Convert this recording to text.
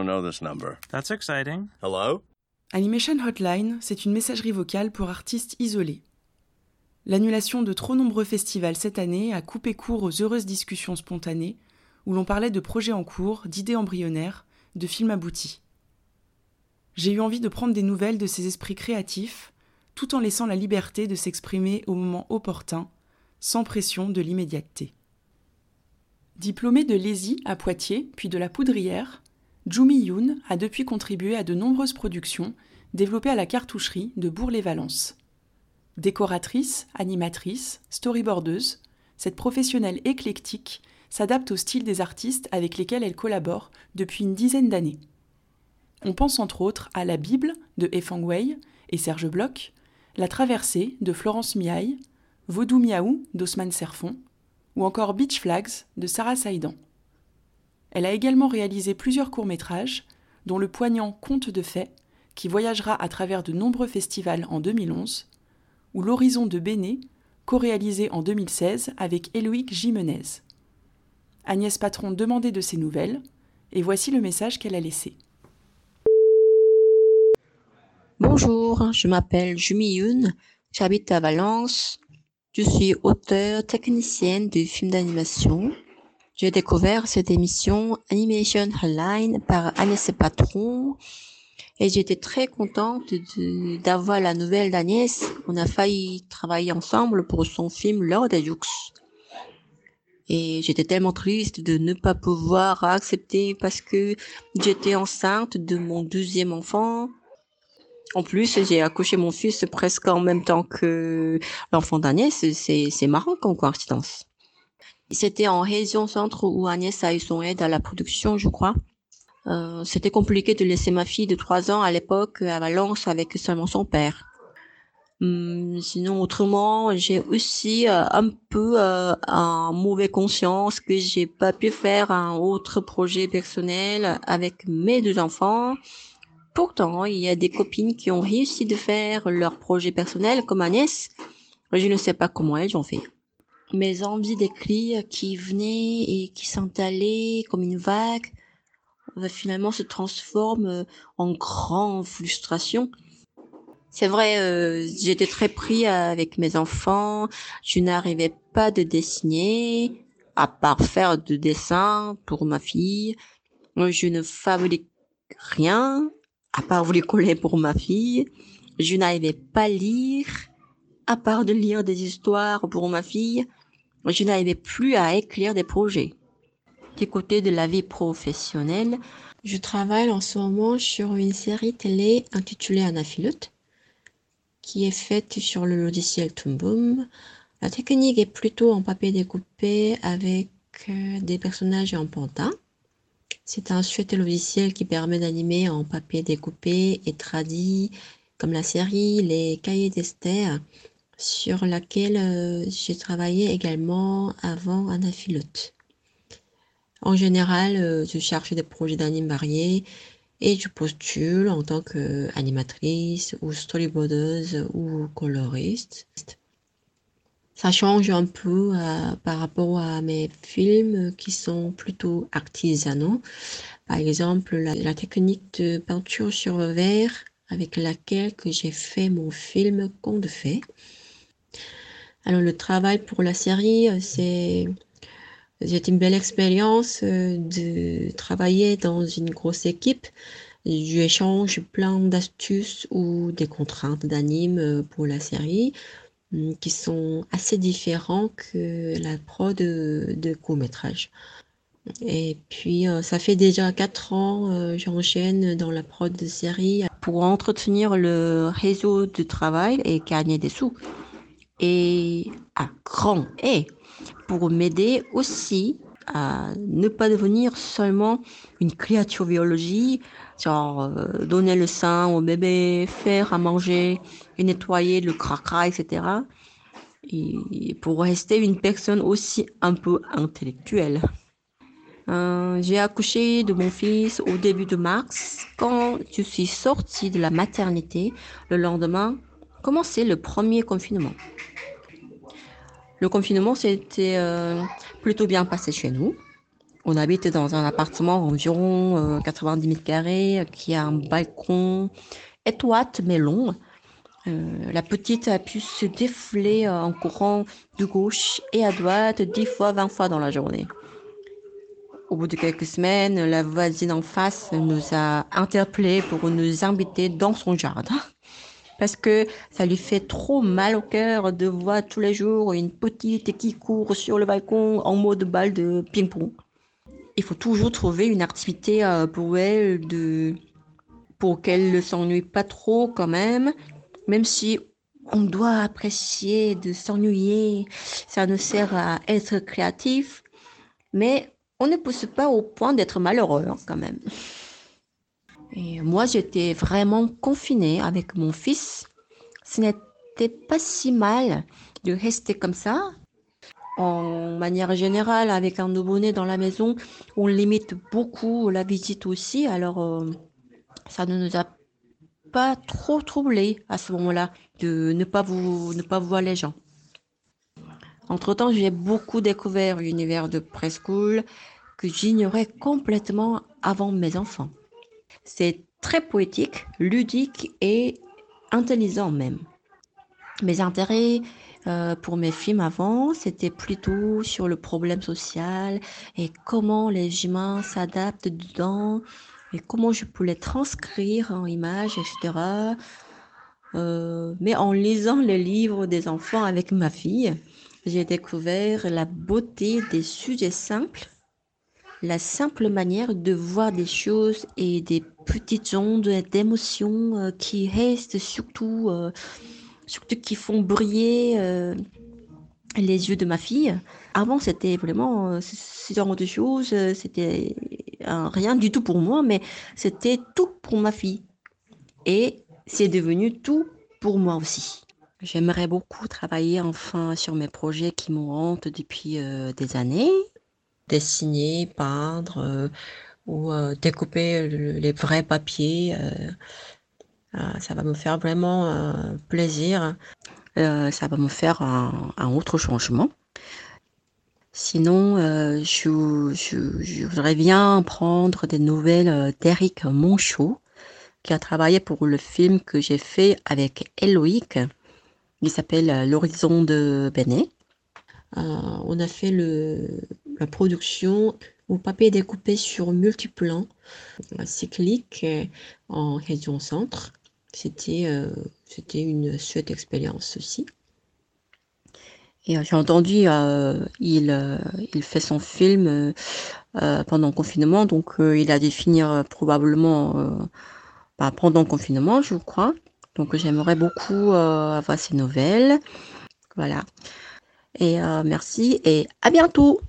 don't know this number. That's exciting. Hello? Animation Hotline, c'est une messagerie vocale pour artistes isolés. L'annulation de trop nombreux festivals cette année a coupé court aux heureuses discussions spontanées où l'on parlait de projets en cours, d'idées embryonnaires, de films aboutis. J'ai eu envie de prendre des nouvelles de ces esprits créatifs, tout en laissant la liberté de s'exprimer au moment opportun, sans pression de l'immédiateté. Diplômée de l'ESI à Poitiers, puis de la Poudrière, Jumi Yoon a depuis contribué à de nombreuses productions développées à la cartoucherie de Bourg-les-Valences. Décoratrice, animatrice, storyboardeuse, cette professionnelle éclectique s'adapte au style des artistes avec lesquels elle collabore depuis une dizaine d'années. On pense entre autres à La Bible de Efang et Serge Bloch, La Traversée de Florence Miaille, Vaudou Miaou d'Osman Serfon, ou encore Beach Flags de Sarah Saïdan. Elle a également réalisé plusieurs courts-métrages, dont le poignant Conte de fées, qui voyagera à travers de nombreux festivals en 2011, ou L'Horizon de Béné, co-réalisé en 2016 avec Héloïque Jimenez. Agnès Patron demandait de ses nouvelles, et voici le message qu'elle a laissé. Bonjour, je m'appelle Jumi Yoon, j'habite à Valence. Je suis auteur technicienne de films d'animation. J'ai découvert cette émission Animation Hotline par Agnès Patron et j'étais très contente d'avoir la nouvelle d'Agnès. On a failli travailler ensemble pour son film Lord Jux. Et j'étais tellement triste de ne pas pouvoir accepter parce que j'étais enceinte de mon deuxième enfant. En plus, j'ai accouché mon fils presque en même temps que l'enfant d'Agnès. C'est marrant comme coïncidence. C'était en région centre où Agnès a eu son aide à la production, je crois. Euh, C'était compliqué de laisser ma fille de trois ans à l'époque à Valence avec seulement son père. Hum, sinon, autrement, j'ai aussi euh, un peu euh, un mauvais conscience que j'ai pas pu faire un autre projet personnel avec mes deux enfants. Pourtant, il y a des copines qui ont réussi de faire leur projet personnel comme Agnès. Je ne sais pas comment elles ont fait. Mes envies d'écrire qui venaient et qui s'entallaient comme une vague, euh, finalement se transforment en grande frustration. C'est vrai, euh, j'étais très pris avec mes enfants. Je n'arrivais pas de dessiner, à part faire de dessin pour ma fille. Je ne fabrique rien, à part vous les coller pour ma fille. Je n'arrivais pas à lire, à part de lire des histoires pour ma fille. Je n'arrivais plus à écrire des projets. Du côté de la vie professionnelle, je travaille en ce moment sur une série télé intitulée Anaphilote qui est faite sur le logiciel Toon La technique est plutôt en papier découpé avec euh, des personnages en pantin. C'est un chouette logiciel qui permet d'animer en papier découpé et traduit comme la série Les Cahiers d'Esther sur laquelle euh, j'ai travaillé également avant Anaphilote. En général, euh, je cherche des projets d'anime variés et je postule en tant qu'animatrice ou storyboardeuse ou coloriste. Ça change un peu euh, par rapport à mes films qui sont plutôt artisanaux. Par exemple, la, technique de peinture sur verre avec laquelle que j'ai fait mon film Conte de fées. Alors le travail pour la série, euh, c'est une belle expérience euh, de travailler dans une grosse équipe. J'échange plein d'astuces ou des contraintes d'anime euh, pour la série hum, qui sont assez différents que la prod de, court métrage. Et puis, ça fait déjà quatre ans, j'enchaîne dans la prod de série pour entretenir le réseau de travail et gagner des sous. Et à grand et pour m'aider aussi à ne pas devenir seulement une créature biologique, genre euh, donner le sein au bébé, faire à manger et nettoyer le cracra, etc. Et pour rester une personne aussi un peu intellectuelle. Euh, j'ai accouché de mon fils au début de mars. Quand je suis sortie de la maternité, le lendemain, commençait le premier confinement. Le confinement s'était euh, plutôt bien passé chez nous. On habite dans un appartement environ 90 mètres carrés qui a un balcon étroite mais long. la petite a pu se défouler en courant de gauche et à droite 10 fois, 20 fois dans la journée. Au bout de quelques semaines, la voisine en face nous a interpellés pour nous inviter dans son jardin. Parce que ça lui fait trop mal au cœur de voir tous les jours une petite qui court sur le balcon en mode balle de ping-pong. Il faut toujours trouver une activité euh, pour elle pour qu'elle ne s'ennuie pas trop quand même, même si on doit apprécier de s'ennuyer, ça ne sert à être créatif, mais on ne pousse pas au point d'être malheureux hein, quand même. Moi, j'étais vraiment confinée avec mon fils. Ce n'était pas si mal de rester comme ça. En manière générale, avec un nouveau-né dans la maison, on limite beaucoup la visite aussi. Alors, euh, ça ne nous a pas trop troublé à ce moment-là de ne pas, ne pas voir les gens. Entre-temps, j'ai beaucoup découvert l'univers de preschool que j'ignorais complètement avant mes enfants. C'est très poétique, ludique et intelligent même. Mes intérêts euh, pour mes films avant, c'était plutôt sur le problème social et comment les humains s'adaptent dedans et comment je pouvais transcrire en images, etc. Euh, mais en lisant les livres des enfants avec ma fille, j'ai découvert la beauté des sujets simples, la simple manière de voir des choses et des petites ondes d'émotions euh, qui restent surtout, euh, surtout qui font briller les yeux de ma fille. Avant, c'était vraiment ce genre de choses, c'était rien du tout pour moi, mais c'était tout pour ma fille. Et c'est devenu tout pour moi aussi. J'aimerais beaucoup travailler enfin sur mes projets qui m'ont honte depuis euh, des années. Dessiner, peindre euh, ou euh, découper les vrais papiers. ça va me faire vraiment plaisir. ça va me faire un, autre changement. Sinon, je, je, voudrais bien prendre des nouvelles d'Eric Monchot, qui a travaillé pour le film que j'ai fait avec Eloïc il s'appelle euh, L'horizon de Benet. Euh, on a fait la production au papier découpé sur multiplans cyclique euh, en région centre. C'était une chouette expérience aussi. Et j'ai entendu, il, il fait son film pendant le confinement, donc il a dû finir probablement bah, pendant le confinement, je crois. Donc j'aimerais beaucoup euh, avoir ces nouvelles. Voilà. Et euh, merci et à bientôt.